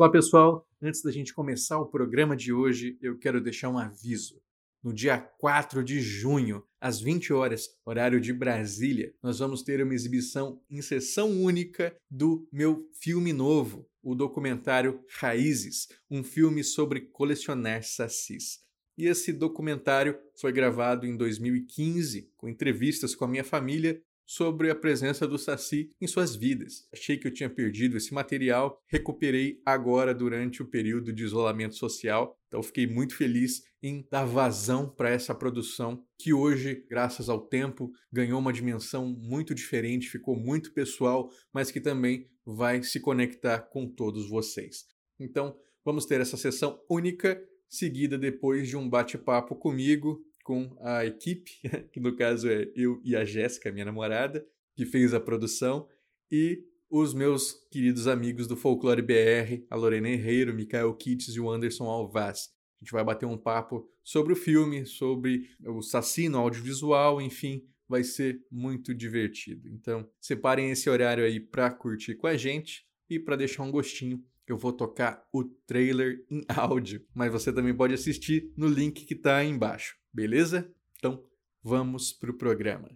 Olá pessoal, antes da gente começar o programa de hoje, eu quero deixar um aviso. No dia 4 de junho, às 20 horas, horário de Brasília, nós vamos ter uma exibição em sessão única do meu filme novo, o documentário Raízes, um filme sobre colecionar sacis. E esse documentário foi gravado em 2015, com entrevistas com a minha família sobre a presença do Saci em suas vidas. Achei que eu tinha perdido esse material, recuperei agora durante o período de isolamento social. Então fiquei muito feliz em dar vazão para essa produção que hoje, graças ao tempo, ganhou uma dimensão muito diferente, ficou muito pessoal, mas que também vai se conectar com todos vocês. Então, vamos ter essa sessão única seguida depois de um bate-papo comigo com a equipe, que no caso é eu e a Jéssica, minha namorada, que fez a produção, e os meus queridos amigos do Folclore BR, a Lorena Herreiro, Mikael Kitts e o Anderson Alvaz. A gente vai bater um papo sobre o filme, sobre o Saci no audiovisual, enfim, vai ser muito divertido. Então, separem esse horário aí para curtir com a gente e para deixar um gostinho eu vou tocar o trailer em áudio, mas você também pode assistir no link que está aí embaixo, beleza? Então, vamos pro programa.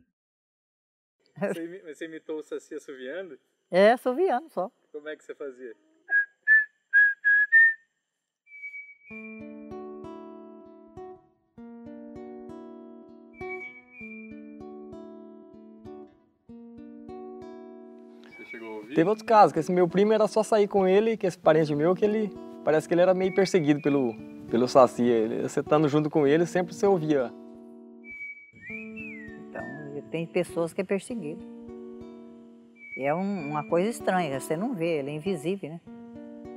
Você, você imitou o Saci assoviando? É, assoviando só. Como é que você fazia? Chegou a ouvir? Teve outros casos, que esse meu primo era só sair com ele, que esse parente meu, que ele parece que ele era meio perseguido pelo, pelo Saci. Ele, você estando junto com ele, sempre você ouvia. Então, tem pessoas que é perseguido. E é um, uma coisa estranha, você não vê, ele é invisível, né?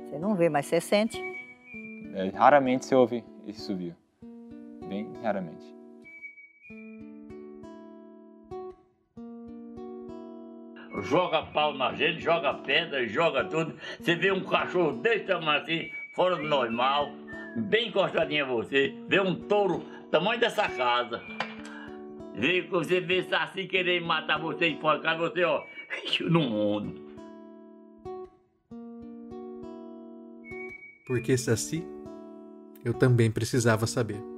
Você não vê, mas você sente. É, raramente você ouve esse subir. Bem raramente. Joga pau na gente, joga pedra, joga tudo. Você vê um cachorro desse tamanho assim, fora do normal, bem encostadinho a você, vê um touro tamanho dessa casa. Vê, você vê assim querer matar você, enforcar você, ó, no mundo. Porque Saci, eu também precisava saber.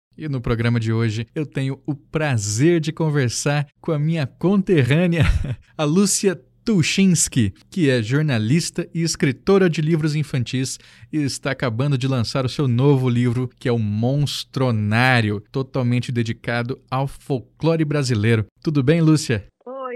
E no programa de hoje eu tenho o prazer de conversar com a minha conterrânea, a Lúcia Tuchinski, que é jornalista e escritora de livros infantis e está acabando de lançar o seu novo livro, que é o Monstronário, totalmente dedicado ao folclore brasileiro. Tudo bem, Lúcia?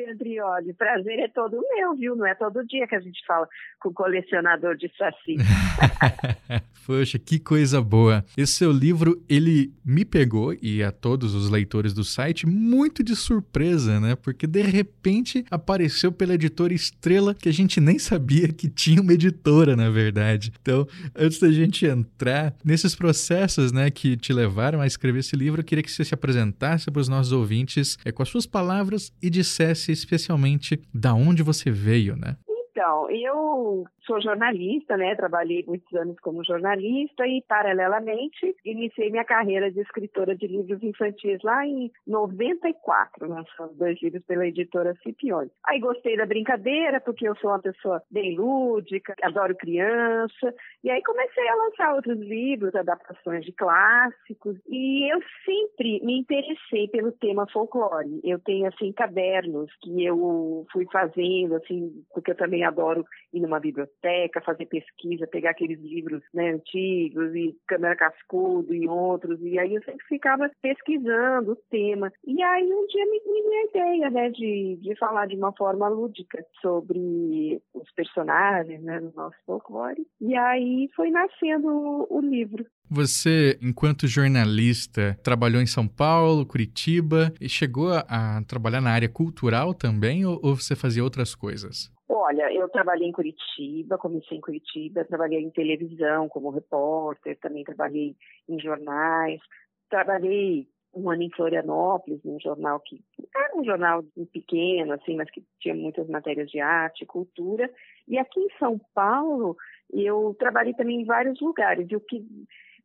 Andrioli. Prazer é todo meu, viu? Não é todo dia que a gente fala com colecionador de saci. Poxa, que coisa boa. Esse seu livro, ele me pegou, e a todos os leitores do site, muito de surpresa, né? Porque de repente apareceu pela editora Estrela, que a gente nem sabia que tinha uma editora, na verdade. Então, antes da gente entrar nesses processos, né, que te levaram a escrever esse livro, eu queria que você se apresentasse para os nossos ouvintes é, com as suas palavras e dissesse especialmente da onde você veio, né? Então, eu sou jornalista, né? Trabalhei muitos anos como jornalista e, paralelamente, iniciei minha carreira de escritora de livros infantis lá em 94, lançando dois livros pela editora Cipione. Aí gostei da brincadeira, porque eu sou uma pessoa bem lúdica, adoro criança, e aí comecei a lançar outros livros, adaptações de clássicos, e eu sempre me interessei pelo tema folclore. Eu tenho, assim, cadernos que eu fui fazendo, assim, porque eu também adoro ir numa biblioteca biblioteca, fazer pesquisa, pegar aqueles livros né, antigos e Câmara Cascudo e outros, e aí eu sempre ficava pesquisando o tema. E aí um dia me veio a ideia né, de, de falar de uma forma lúdica sobre os personagens né, do nosso folclore. E aí foi nascendo o, o livro. Você, enquanto jornalista, trabalhou em São Paulo, Curitiba e chegou a, a trabalhar na área cultural também ou, ou, você fazia outras coisas? Olha, eu trabalhei em Curitiba, comecei em Curitiba, trabalhei em televisão como repórter, também trabalhei em jornais, trabalhei um ano em Florianópolis, num jornal que era um jornal pequeno, assim, mas que tinha muitas matérias de arte, cultura. E aqui em São Paulo, eu trabalhei também em vários lugares. E o que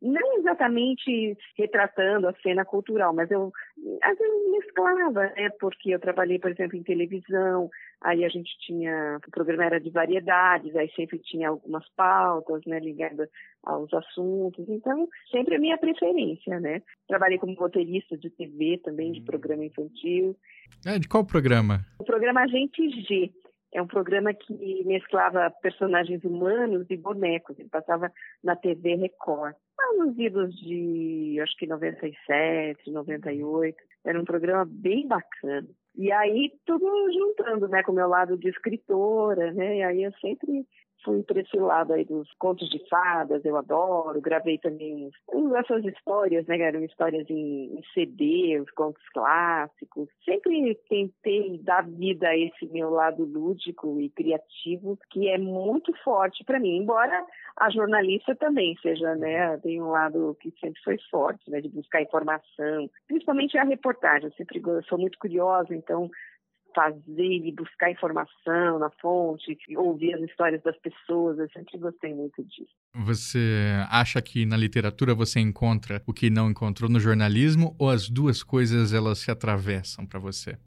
não exatamente retratando a cena cultural, mas eu às vezes mesclava, né? Porque eu trabalhei, por exemplo, em televisão, aí a gente tinha, o programa era de variedades, aí sempre tinha algumas pautas, né, ligadas aos assuntos, então sempre a minha preferência, né? Trabalhei como roteirista de TV também, de hum. programa infantil. É, de qual programa? O programa Agente G. É um programa que mesclava personagens humanos e bonecos. Ele passava na TV Record. Nos idos de, acho que 97, 98. Era um programa bem bacana. E aí tudo juntando, né, com o meu lado de escritora, né? E aí eu sempre fui para esse lado aí dos contos de fadas, eu adoro. Gravei também essas histórias, né? Eram histórias em, em CD, os contos clássicos. Sempre tentei dar vida a esse meu lado lúdico e criativo, que é muito forte para mim. Embora a jornalista também seja, né? Tem um lado que sempre foi forte, né? De buscar informação, principalmente a reportagem. Eu sempre eu sou muito curiosa, então fazer e buscar informação na fonte, ouvir as histórias das pessoas. Eu sempre gostei muito disso. Você acha que na literatura você encontra o que não encontrou no jornalismo ou as duas coisas elas se atravessam para você?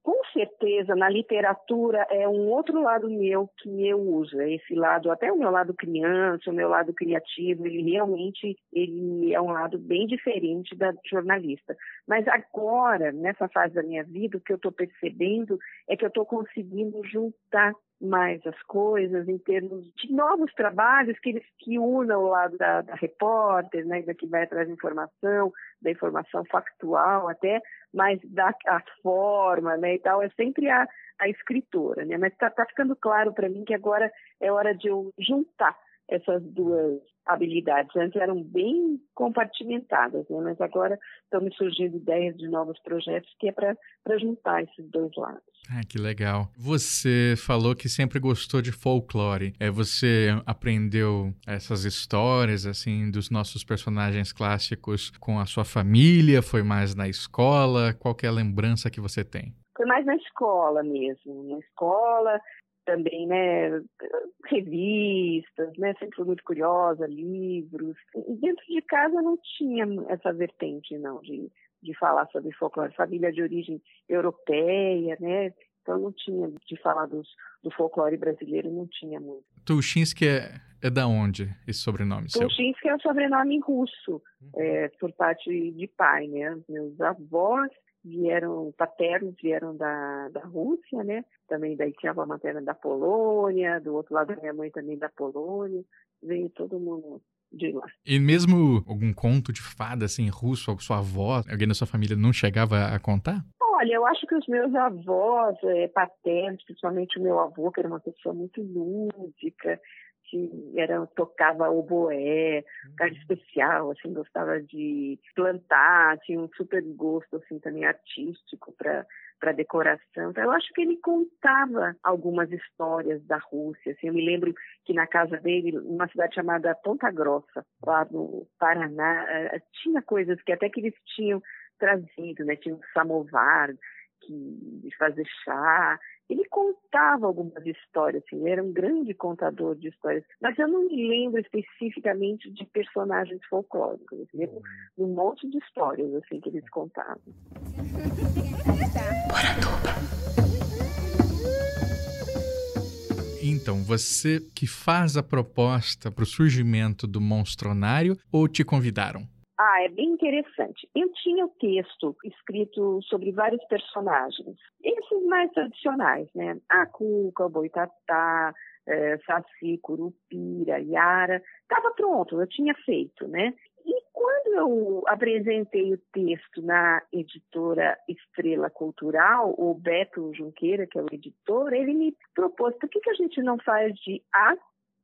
Certeza, na literatura é um outro lado meu que eu uso, é esse lado, até o meu lado criança, o meu lado criativo, ele realmente ele é um lado bem diferente da jornalista. Mas agora, nessa fase da minha vida, o que eu estou percebendo é que eu estou conseguindo juntar mais as coisas em termos de novos trabalhos que eles que unam o lado da, da repórter, né, da que vai atrás informação, da informação factual até, mas da a forma, né, e tal, é sempre a, a escritora, né, mas está tá ficando claro para mim que agora é hora de eu juntar essas duas habilidades. Antes eram bem compartimentadas, né? mas agora estão me surgindo ideias de novos projetos que é para juntar esses dois lados. Ah, que legal. Você falou que sempre gostou de folclore. É, você aprendeu essas histórias, assim, dos nossos personagens clássicos com a sua família? Foi mais na escola? Qual é a lembrança que você tem? Foi mais na escola mesmo. Na escola, também, né, revistas, né, sempre fui muito curiosa, livros. E dentro de casa não tinha essa vertente, não, de, de falar sobre folclore. Família de origem europeia, né, então não tinha de falar dos, do folclore brasileiro, não tinha muito. Tuchinski é, é da onde esse sobrenome seu? Tuchinski é um sobrenome russo, uhum. é, por parte de pai, né, meus avós vieram, paternos vieram da, da Rússia, né? Também daí tinha a avó materna da Polônia, do outro lado minha mãe também da Polônia, veio todo mundo de lá. E mesmo algum conto de fada, assim, russo, sua avó, alguém da sua família não chegava a contar? Olha, eu acho que os meus avós é, paternos, principalmente o meu avô, que era uma pessoa muito lúdica, que era, tocava oboé, um cara especial, assim, gostava de plantar, tinha um super gosto, assim, também artístico para para decoração. Então, eu acho que ele contava algumas histórias da Rússia. Assim, eu me lembro que na casa dele, numa cidade chamada Ponta Grossa, lá no Paraná, eh, tinha coisas que até que eles tinham trazido, né? Tinha um samovar de fazer chá, ele contava algumas histórias, assim, era um grande contador de histórias, mas eu não me lembro especificamente de personagens folclóricos, eu lembro de um monte de histórias assim que eles contavam. Então, você que faz a proposta para o surgimento do Monstronário ou te convidaram? Ah, é bem interessante. Eu tinha o texto escrito sobre vários personagens. Esses mais tradicionais, né? A Cuca, o Boitatá, é, Saci, Curupira, Yara. Estava pronto, eu tinha feito, né? E quando eu apresentei o texto na editora Estrela Cultural, o Beto Junqueira, que é o editor, ele me propôs, por que, que a gente não faz de A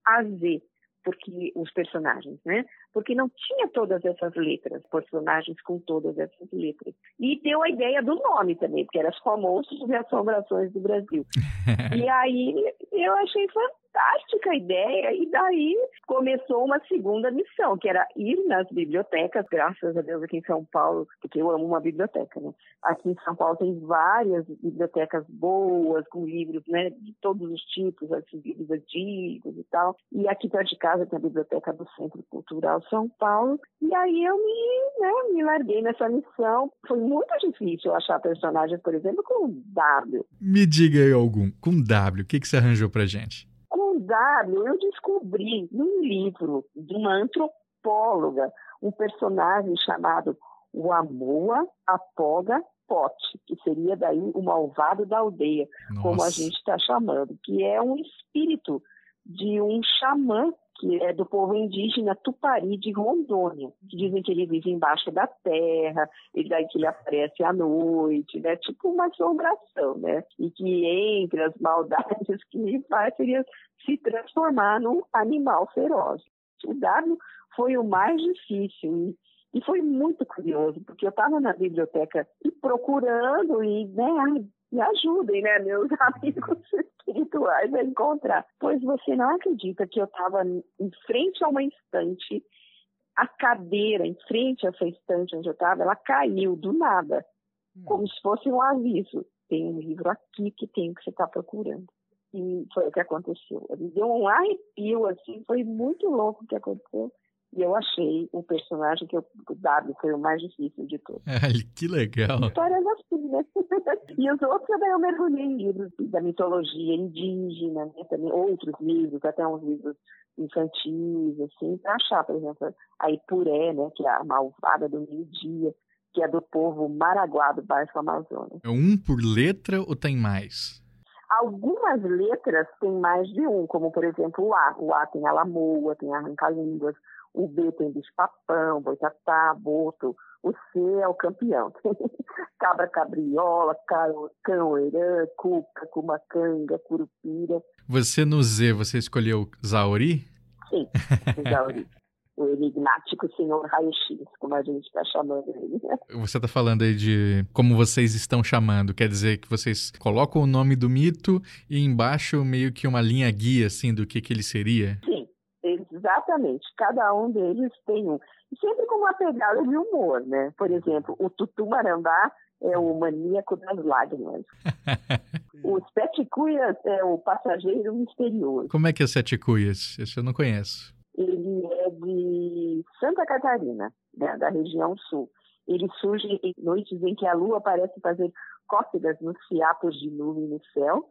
a Z? Porque os personagens, né? Porque não tinha todas essas letras, personagens com todas essas letras. E deu a ideia do nome também, porque era os famosos e assombrações do Brasil. e aí eu achei fantástica ideia e daí começou uma segunda missão, que era ir nas bibliotecas, graças a Deus aqui em São Paulo, porque eu amo uma biblioteca, né? Aqui em São Paulo tem várias bibliotecas boas, com livros, né, de todos os tipos, assim, livros antigos e tal. E aqui perto de casa tem a biblioteca do Centro Cultural São Paulo. E aí eu me, né, me larguei nessa missão. Foi muito difícil achar personagens, por exemplo, com W. Me diga aí algum, com W, o que, que você arranjou pra gente? W, eu descobri num livro de uma antropóloga um personagem chamado Wamoa Apoga Pote, que seria daí o malvado da aldeia, Nossa. como a gente está chamando, que é um espírito de um xamã que é do povo indígena Tupari de Rondônia, que dizem que ele vive embaixo da terra, e daí que ele aparece à noite, né? Tipo uma assombração, né? E que entre as maldades que ele faz seria se transformar num animal feroz. O W foi o mais difícil e, e foi muito curioso, porque eu estava na biblioteca e procurando e, né, me ajudem, né, meus amigos espirituais a encontrar. Pois você não acredita que eu estava em frente a uma estante, a cadeira em frente a essa estante onde eu estava, ela caiu do nada, hum. como se fosse um aviso. Tem um livro aqui que tem o que você está procurando. E foi o que aconteceu. Me deu um arrepio, assim, foi muito louco o que aconteceu. E eu achei o personagem que eu, o W foi o mais difícil de todos. Ai, que legal. Histórias assim, né? e os outros também eu mergulhei em livros da mitologia indígena, né? também outros livros, até uns livros infantis, assim, para achar, por exemplo, a Ipuré, né? Que é a malvada do meio-dia, que é do povo Maraguá do Baixo Amazonas. É um por letra ou tem mais? Algumas letras têm mais de um, como por exemplo o A. O A tem Alamoa, tem Arranca-Línguas, o B tem bicho-papão, boitatá, boto. O C é o campeão. Cabra cabriola, cão herã, cuca, cumacanga, curupira. Você no Z, você escolheu Zauri? Sim, Zauri. o enigmático senhor raio-x, como a gente está chamando ele. Você está falando aí de como vocês estão chamando, quer dizer que vocês colocam o nome do mito e embaixo meio que uma linha guia, assim, do que, que ele seria? Exatamente, cada um deles tem um. Sempre com uma pegada de humor, né? Por exemplo, o Tutu Marambá é o maníaco das lágrimas. Os Sete Cuias é o passageiro misterioso. Como é que é Sete Cuias? Esse eu não conheço. Ele é de Santa Catarina, né, da região sul. Ele surge em noites em que a lua parece fazer cócegas nos fiapos de nuvem no céu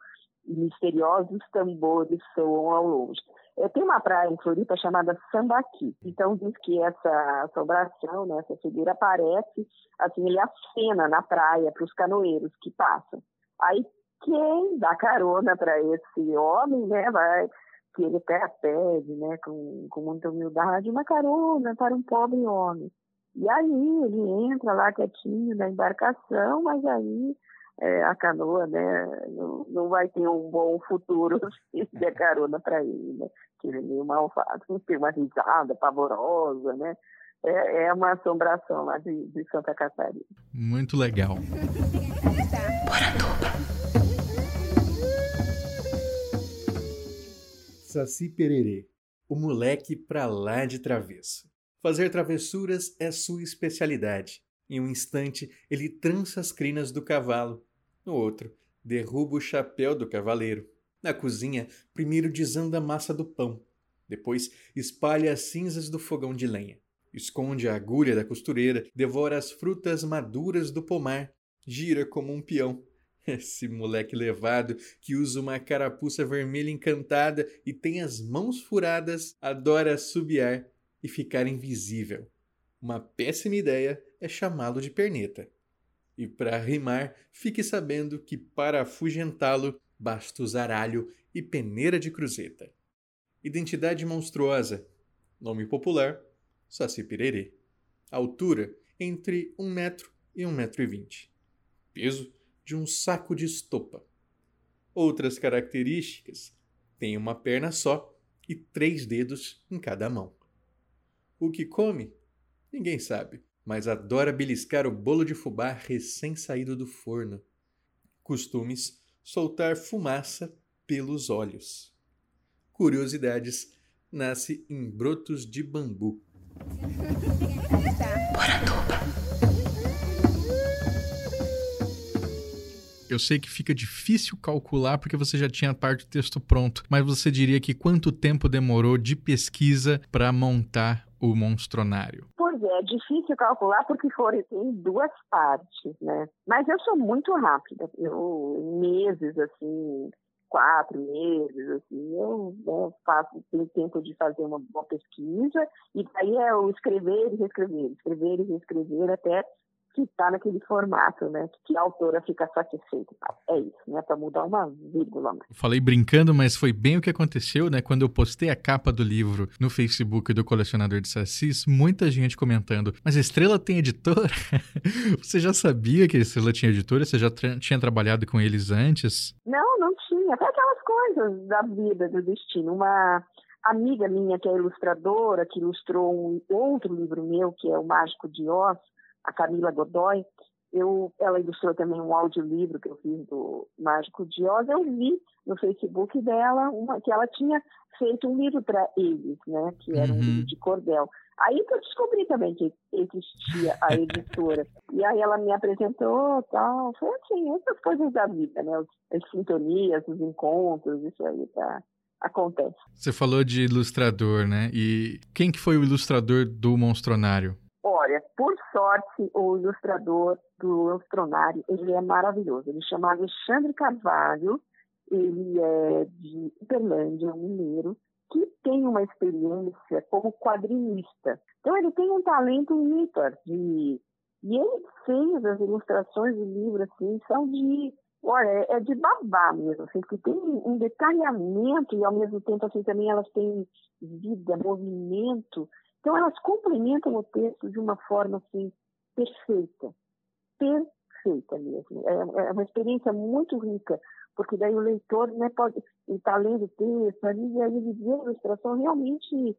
e misteriosos tambores soam ao longe. É, tem uma praia em Floripa chamada Sambaqui. Então diz que essa assombração, né, essa figura aparece, assim, ele acena na praia para os canoeiros que passam. Aí quem dá carona para esse homem, né, vai que ele até pede, né, com, com muita humildade, uma carona para um pobre homem. E aí ele entra lá quietinho na embarcação, mas aí é, a canoa, né, não, não vai ter um bom futuro se der carona para ele, né? Que ele é meio malvado, tem uma risada pavorosa, né? É, é uma assombração lá de, de Santa Catarina. Muito legal. Saci Pererê, o moleque pra lá de travesso. Fazer travessuras é sua especialidade. Em um instante, ele trança as crinas do cavalo, no outro, derruba o chapéu do cavaleiro. Na cozinha, primeiro desanda a massa do pão. Depois, espalha as cinzas do fogão de lenha. Esconde a agulha da costureira, devora as frutas maduras do pomar, gira como um peão. Esse moleque levado que usa uma carapuça vermelha encantada e tem as mãos furadas adora subiar e ficar invisível. Uma péssima ideia é chamá-lo de perneta. E para rimar, fique sabendo que para afugentá-lo, Bastos Aralho e Peneira de Cruzeta. Identidade monstruosa. Nome popular: Saci Pererê. Altura: entre 1 metro e 1 metro e 20. Peso: de um saco de estopa. Outras características: tem uma perna só e três dedos em cada mão. O que come? Ninguém sabe, mas adora beliscar o bolo de fubá recém-saído do forno. Costumes: soltar fumaça pelos olhos. Curiosidades: nasce em brotos de bambu. Eu sei que fica difícil calcular porque você já tinha parte do texto pronto, mas você diria que quanto tempo demorou de pesquisa para montar o Monstronário? Pois é, é difícil calcular porque foram em duas partes, né? Mas eu sou muito rápida. Eu, meses, assim, quatro meses, assim, eu né, faço, tenho tempo de fazer uma, uma pesquisa, e daí é o escrever e reescrever, escrever e reescrever até que está naquele formato, né? Que a autora fica satisfeita. É isso, né? Para mudar uma vírgula. Falei brincando, mas foi bem o que aconteceu, né? Quando eu postei a capa do livro no Facebook do Colecionador de Sassis, muita gente comentando, mas a Estrela tem editora? Você já sabia que a Estrela tinha editora? Você já tra tinha trabalhado com eles antes? Não, não tinha. Até aquelas coisas da vida, do destino. Uma amiga minha que é ilustradora, que ilustrou um outro livro meu, que é O Mágico de Oz, a Camila Godoy, eu, ela ilustrou também um audiolivro que eu fiz do Mágico de Oz. Eu vi no Facebook dela uma, que ela tinha feito um livro para eles, né? Que era uhum. um livro de cordel. Aí que eu descobri também que existia a editora. e aí ela me apresentou tal. Foi assim, essas coisas da vida, né? As sintonias, os encontros, isso aí tá, acontece. Você falou de ilustrador, né? E quem que foi o ilustrador do Monstronário? Olha, por sorte, o ilustrador do Astronário, ele é maravilhoso. Ele chama Alexandre Carvalho, ele é de Uberlândia, mineiro, que tem uma experiência como quadrinista. Então, ele tem um talento ímpar de... E ele fez as ilustrações do livro, assim, são de... Olha, é de babá mesmo, assim, que tem um detalhamento e, ao mesmo tempo, assim, também elas têm vida, movimento. Então, elas complementam o texto de uma forma assim, perfeita. Perfeita mesmo. É, é uma experiência muito rica, porque daí o leitor né, pode estar lendo o texto ali, e aí ele vê a ilustração, realmente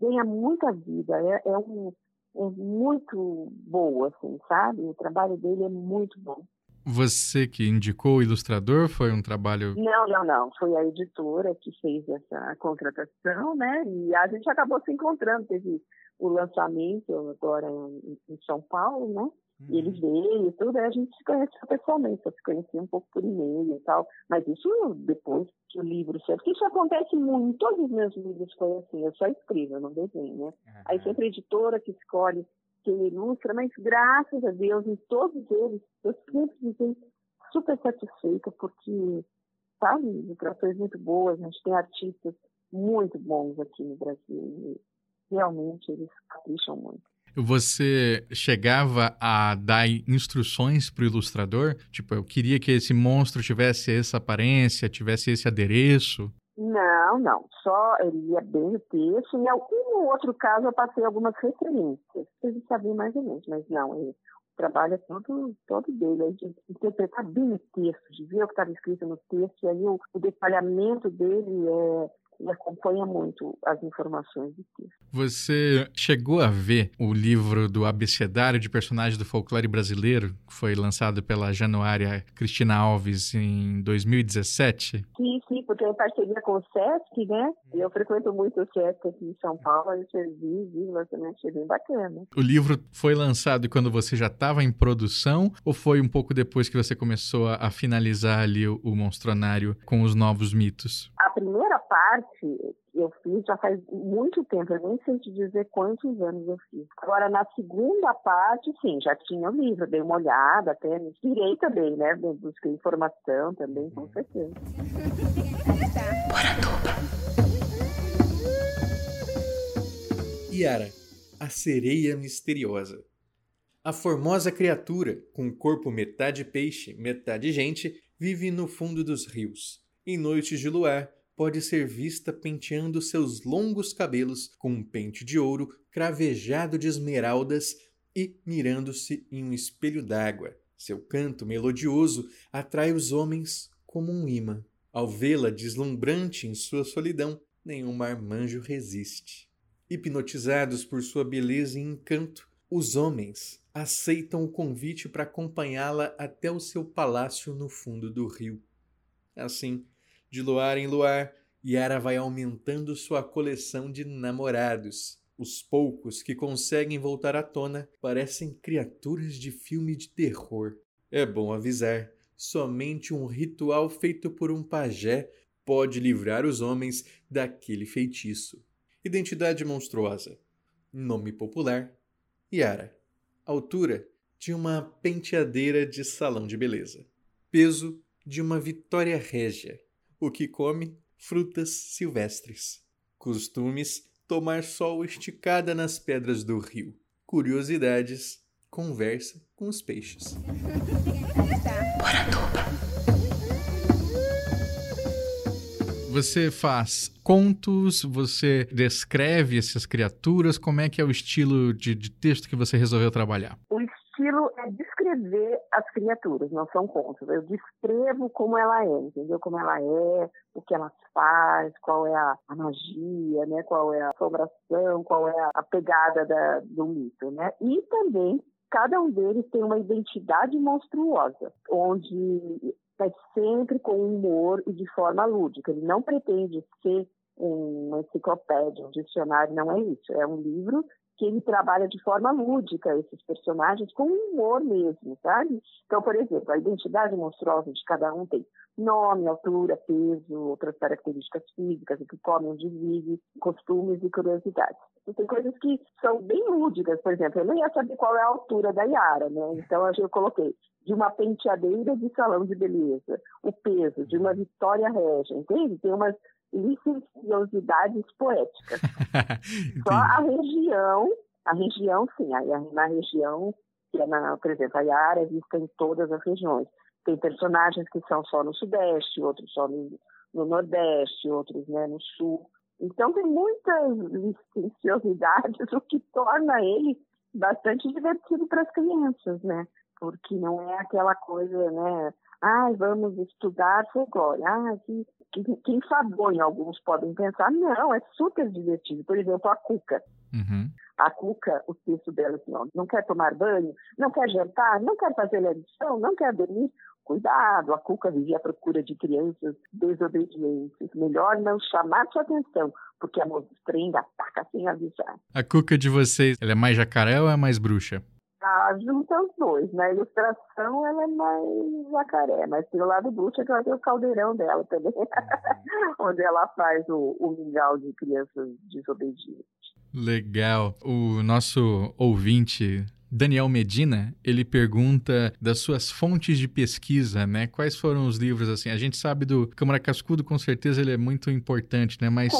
ganha muita vida. É, é, um, é muito boa, assim, sabe? O trabalho dele é muito bom. Você que indicou o ilustrador, foi um trabalho. Não, não, não. Foi a editora que fez essa contratação, né? E a gente acabou se encontrando. Teve o lançamento agora em, em São Paulo, né? E ele uhum. veio e tudo, aí a gente se conheceu pessoalmente, só se conhecia um pouco por e-mail e tal. Mas isso depois que o livro saiu. Porque isso acontece muito, todos os meus livros foi assim, eu só escrevo, eu não desenho, né? Uhum. Aí sempre a editora que escolhe quem ilustra, mas graças a Deus, em todos eles, eu sempre fiquei super satisfeita, porque, sabe, ilustrações muito boas, a gente tem artistas muito bons aqui no Brasil, e realmente eles capricham muito. Você chegava a dar instruções para o ilustrador? Tipo, eu queria que esse monstro tivesse essa aparência, tivesse esse adereço? Não, não. Só ele ia bem o texto. Em algum outro caso eu passei algumas referências. Vocês sabiam mais ou menos, mas não. Ele, é todo, todo dele, de interpretar bem o texto, de ver o que estava escrito no texto, e aí o, o detalhamento dele é e acompanha muito as informações do texto. Você chegou a ver o livro do Abecedário de Personagens do Folclore Brasileiro, que foi lançado pela Januária Cristina Alves em 2017? Sim, sim, porque em parceria com o SESC, né? Eu frequento muito o SESC aqui em São Paulo, eu servi, vi, também achei bem bacana. O livro foi lançado quando você já estava em produção ou foi um pouco depois que você começou a, a finalizar ali o, o Monstronário com os novos mitos? A primeira parte eu fiz já faz muito tempo, eu nem sei te dizer quantos anos eu fiz. Agora, na segunda parte, sim, já tinha o livro, dei uma olhada, até me inspirei também, né? Busquei informação também, com certeza. Yara, a sereia misteriosa. A formosa criatura, com corpo metade peixe, metade gente, vive no fundo dos rios. Em noites de luar, pode ser vista penteando seus longos cabelos com um pente de ouro cravejado de esmeraldas e mirando-se em um espelho d'água. Seu canto melodioso atrai os homens como um imã. Ao vê-la deslumbrante em sua solidão, nenhum marmanjo resiste. Hipnotizados por sua beleza e encanto, os homens aceitam o convite para acompanhá-la até o seu palácio no fundo do rio. Assim, de luar em luar, Yara vai aumentando sua coleção de namorados. Os poucos que conseguem voltar à tona parecem criaturas de filme de terror. É bom avisar: somente um ritual feito por um pajé pode livrar os homens daquele feitiço. Identidade monstruosa. Nome popular: Yara. Altura de uma penteadeira de salão de beleza. Peso de uma Vitória Régia o que come frutas silvestres. Costumes tomar sol esticada nas pedras do rio. Curiosidades, conversa com os peixes. Você faz contos, você descreve essas criaturas, como é que é o estilo de, de texto que você resolveu trabalhar? O estilo é descrever as criaturas, não são contos. Eu descrevo como ela é, entendeu? Como ela é, o que ela faz, qual é a, a magia, né? Qual é a assombração, qual é a, pegada da, do mito, né? E também cada um deles tem uma identidade monstruosa, onde é sempre com humor e de forma lúdica. Ele não pretende ser uma enciclopédia, um dicionário, não é isso. É um livro que ele trabalha de forma lúdica esses personagens com humor mesmo, sabe? Então, por exemplo, a identidade monstruosa de cada um tem nome, altura, peso, outras características físicas, o que come, onde vive, costumes e curiosidades. E tem coisas que são bem lúdicas, por exemplo, eu nem ia saber qual é a altura da Yara, né? Então eu coloquei de uma penteadeira de salão de beleza, o peso de uma Vitória Regia, entende? Tem umas licenciosidades poéticas. Só a região, a região sim, aí na região, que é na, por exemplo, a Yara é vista em todas as regiões. Tem personagens que são só no Sudeste, outros só no, no Nordeste, outros né, no Sul. Então tem muitas licenciosidades, o que torna ele bastante divertido para as crianças, né? Porque não é aquela coisa, né? Ah, vamos estudar folclore. Ah, que que, que enfadonho alguns podem pensar. Não, é super divertido. Por exemplo, a Cuca. Uhum. A Cuca, o texto dela assim, ó, não quer tomar banho, não quer jantar, não quer fazer lição, não quer dormir. Cuidado, a Cuca vivia à procura de crianças desobedientes. Melhor não chamar sua atenção, porque a mostrenga ataca sem avisar. A Cuca de vocês, ela é mais jacaré ou é mais bruxa? Ah, junta os dois. Na ilustração ela é mais jacaré, mas pelo lado bruxa que ela tem o caldeirão dela também, onde ela faz o, o mingau de crianças desobedientes. Legal. O nosso ouvinte Daniel Medina, ele pergunta das suas fontes de pesquisa, né? Quais foram os livros, assim? A gente sabe do Câmara Cascudo, com certeza ele é muito importante, né? Mas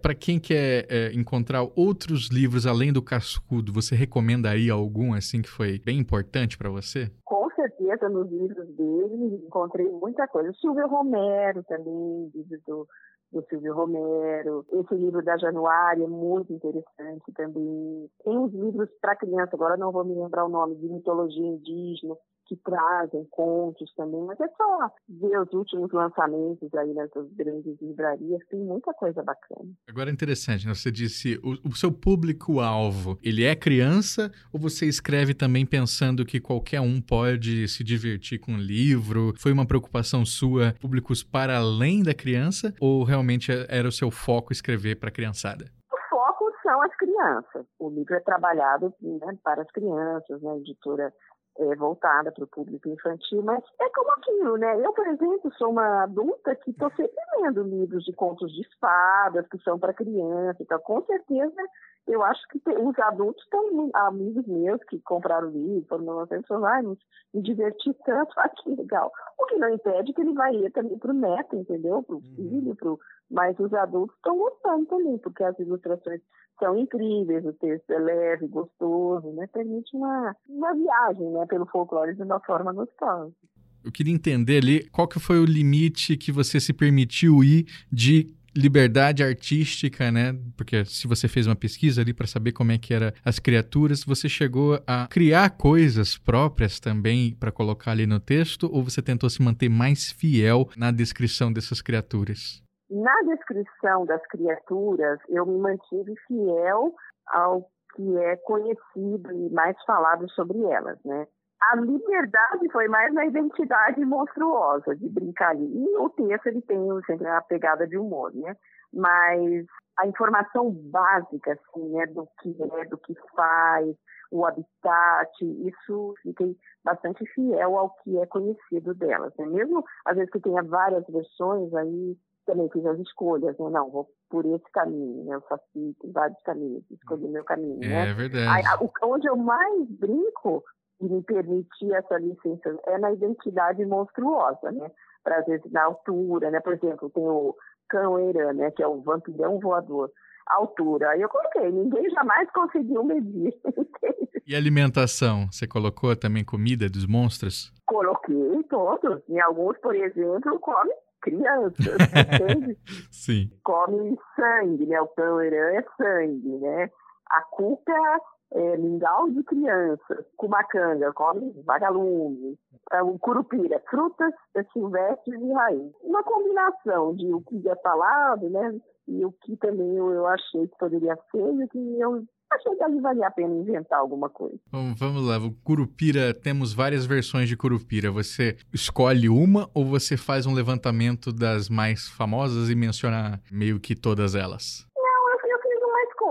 para quem quer é, encontrar outros livros além do Cascudo, você recomendaria algum, assim, que foi bem importante para você? Com certeza, nos livros dele, encontrei muita coisa. Silvio Romero também, livro do do Silvio Romero. Esse livro da Januária é muito interessante também. Tem uns livros para criança, agora não vou me lembrar o nome, de mitologia indígena, que trazem contos também, mas é só ver os últimos lançamentos aí nessas grandes livrarias, tem muita coisa bacana. Agora é interessante, né? você disse, o, o seu público-alvo, ele é criança ou você escreve também pensando que qualquer um pode se divertir com um livro? Foi uma preocupação sua, públicos para além da criança, ou realmente era o seu foco escrever para a criançada? O foco são as crianças. O livro é trabalhado né, para as crianças, né? a editora é, voltada para o público infantil, mas é como aquilo, né? Eu, por exemplo, sou uma adulta que estou sempre lendo livros de contos de fadas que são para criança, então com certeza eu acho que os adultos têm amigos meus que compraram o livro, foram no lançamento, ah, me, diverti tanto, ah, que legal. O que não impede que ele vai ler também para o neto, entendeu? Para o uhum. filho, pro... mas os adultos estão gostando também, porque as ilustrações são incríveis, o texto é leve, gostoso, né? Permite uma, uma viagem né, pelo folclore de uma forma gostosa. Eu queria entender ali qual que foi o limite que você se permitiu ir de liberdade artística, né? Porque se você fez uma pesquisa ali para saber como é que eram as criaturas, você chegou a criar coisas próprias também para colocar ali no texto ou você tentou se manter mais fiel na descrição dessas criaturas? Na descrição das criaturas, eu me mantive fiel ao que é conhecido e mais falado sobre elas, né? A liberdade foi mais na identidade monstruosa, de brincar ali. E o texto, ele tem sempre a pegada de humor, né? Mas a informação básica, assim, né, do que é, do que faz, o habitat, isso fiquei bastante fiel ao que é conhecido delas, né? Mesmo, às vezes, que tenha várias versões, aí também fiz as escolhas, né? Não, vou por esse caminho, né? Eu faço vários caminhos, escolhi meu caminho, é, né? É verdade. Aí, onde eu mais brinco e me permitir essa licença é na identidade monstruosa, né? Para às vezes na altura, né? Por exemplo, tem o cão Eran, né? Que é o vampirão voador. Altura. Aí eu coloquei, ninguém jamais conseguiu medir. e alimentação? Você colocou também comida dos monstros? Coloquei todos. Em alguns, por exemplo, come crianças, entende? Sim. Come sangue, né? O Eran é sangue, né? A cuca é, mingau de crianças, cumacanga, come vagalume, é, o curupira, frutas silvestres e raiz. Uma combinação de o que é falado, né, e o que também eu, eu achei que poderia ser e o que eu achei que ali valia a pena inventar alguma coisa. Bom, vamos lá, o Curupira, temos várias versões de Curupira. Você escolhe uma ou você faz um levantamento das mais famosas e menciona meio que todas elas?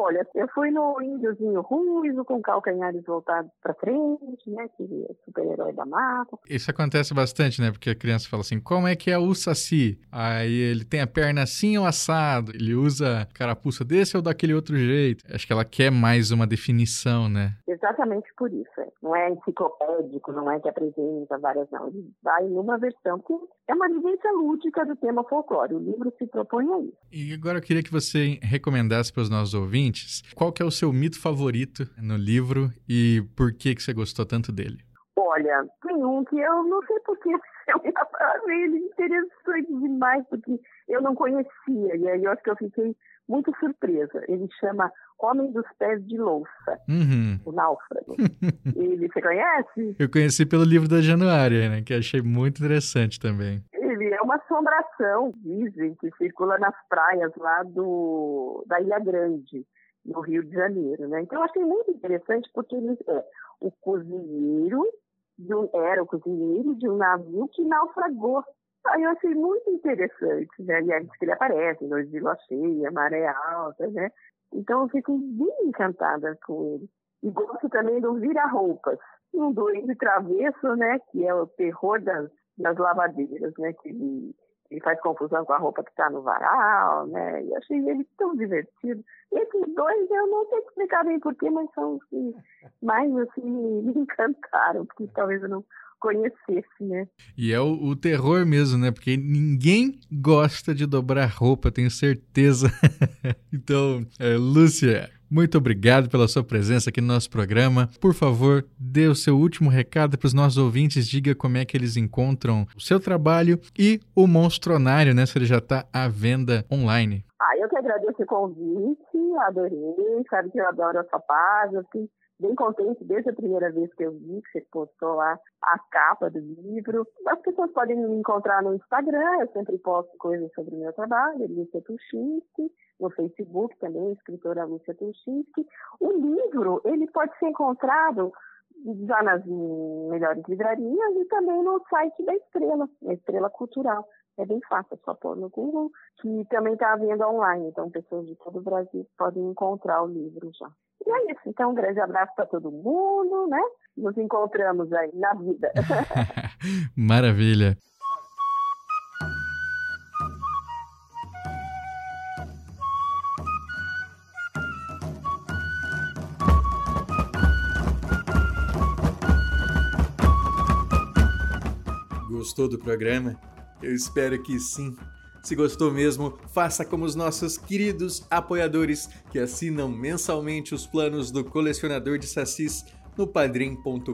olha, eu fui no índiozinho ruivo, com calcanhares voltados para frente, né? Que é super-herói da mata. Isso acontece bastante, né? Porque a criança fala assim, como é que é o saci? Aí ele tem a perna assim ou assado? Ele usa carapuça desse ou daquele outro jeito? Acho que ela quer mais uma definição, né? Exatamente por isso. É. Não é enciclopédico, não é que apresenta várias, não. Ele vai numa versão que é uma vivência lúdica do tema folclore. O livro se propõe a isso. E agora eu queria que você recomendasse para os nossos ouvintes qual que é o seu mito favorito no livro e por que, que você gostou tanto dele. Olha, tem um que eu não sei porque eu achei ele interessante demais, porque eu não conhecia, e aí eu acho que eu fiquei muito surpresa. Ele chama Homem dos Pés de Louça, uhum. o náufrago. ele, você conhece? Eu conheci pelo livro da Januária, né, que achei muito interessante também. Ele é uma assombração, dizem, que circula nas praias lá do, da Ilha Grande, no Rio de Janeiro. Né? Então eu achei muito interessante porque ele é o cozinheiro, um, era o cozinheiro de um navio que naufragou Aí eu achei muito interessante, né? E que ele aparece, noite de cheia, maré alta, né? Então eu fico bem encantada com ele. E gosto também do Vira-Roupas, um doente travesso, né? Que é o terror das, das lavadeiras, né? Que ele, ele faz confusão com a roupa que está no varal, né? E achei ele tão divertido. Esses dois eu não sei explicar bem porquê, mas são os que mais assim me encantaram, porque talvez eu não conhecesse, né? E é o, o, terror mesmo, né? Porque ninguém gosta de dobrar roupa, tenho certeza. então, é, Lúcia, muito obrigado pela sua presença aqui no nosso programa. Por favor, dê o seu último recado para os nossos ouvintes, diga como é que eles encontram o seu trabalho e o Monstronário, né? Se ele já está à venda online. Ah, eu que agradeço o convite, adorei, sabe que eu adoro a sua página, fiquei bem contente desde a primeira vez que eu vi que você postou lá a capa do livro. As pessoas podem me encontrar no Instagram, eu sempre posto coisas sobre o meu trabalho, Lúcia Tuchinski, no Facebook também, escritora Lúcia Tuchinski. O livro, ele pode ser encontrado já nas melhores livrarias e também no site da Estrela, Estrela Cultural. É bem fácil, é só pôr no Google, que também está à venda online, então pessoas de todo o Brasil podem encontrar o livro já. E é isso. Então, um grande abraço para todo mundo, né? Nos encontramos aí na vida. Maravilha. Gostou do programa? Eu espero que sim. Se gostou mesmo, faça como os nossos queridos apoiadores que assinam mensalmente os planos do colecionador de sacis no padrim.com.br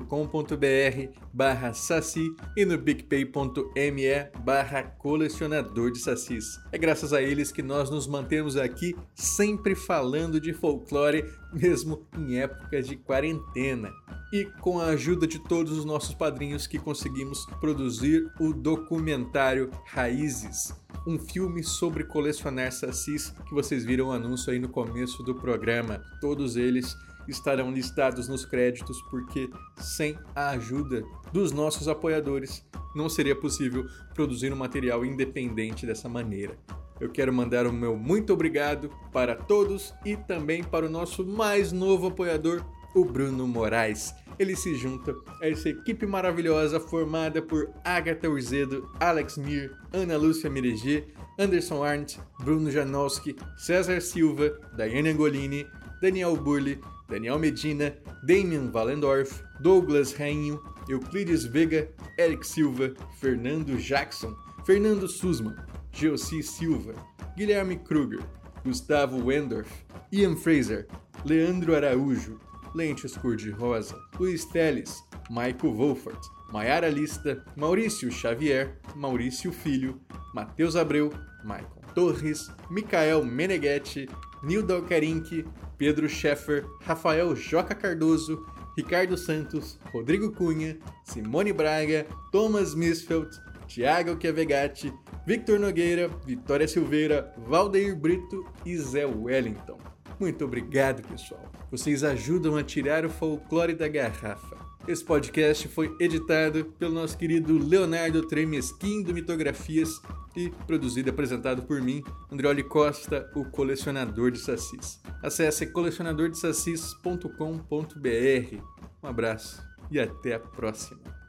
barra saci e no picpay.me barra colecionador de sacis. É graças a eles que nós nos mantemos aqui sempre falando de folclore, mesmo em épocas de quarentena. E com a ajuda de todos os nossos padrinhos que conseguimos produzir o documentário Raízes, um filme sobre colecionar sacis que vocês viram o anúncio aí no começo do programa. Todos eles estarão listados nos créditos porque sem a ajuda dos nossos apoiadores não seria possível produzir um material independente dessa maneira. Eu quero mandar o meu muito obrigado para todos e também para o nosso mais novo apoiador, o Bruno Moraes. Ele se junta a essa equipe maravilhosa formada por Agatha Urzedo, Alex Mir, Ana Lúcia Mireger, Anderson Arndt, Bruno Janowski, César Silva, Daiane Angolini, Daniel Burli, Daniel Medina, Damian Valendorf, Douglas Rainho, Euclides Vega, Eric Silva, Fernando Jackson, Fernando Sussman, Geossi Silva, Guilherme Kruger, Gustavo Wendorf, Ian Fraser, Leandro Araújo, Lentes Cor-de-Rosa, Luiz Teles, Michael Wolfert, Maiara Lista, Maurício Xavier, Maurício Filho, Matheus Abreu, Michael Torres, Micael Meneghetti, Nildo Alcarinque, Pedro Scheffer, Rafael Joca Cardoso, Ricardo Santos, Rodrigo Cunha, Simone Braga, Thomas Misfeld, Thiago Chiavegatti, Victor Nogueira, Vitória Silveira, Valdeir Brito e Zé Wellington. Muito obrigado, pessoal. Vocês ajudam a tirar o folclore da garrafa. Esse podcast foi editado pelo nosso querido Leonardo Tremesquim do Mitografias e produzido e apresentado por mim, Andrioli Costa, o colecionador de sacis. Acesse colecionadordesacis.com.br. Um abraço e até a próxima.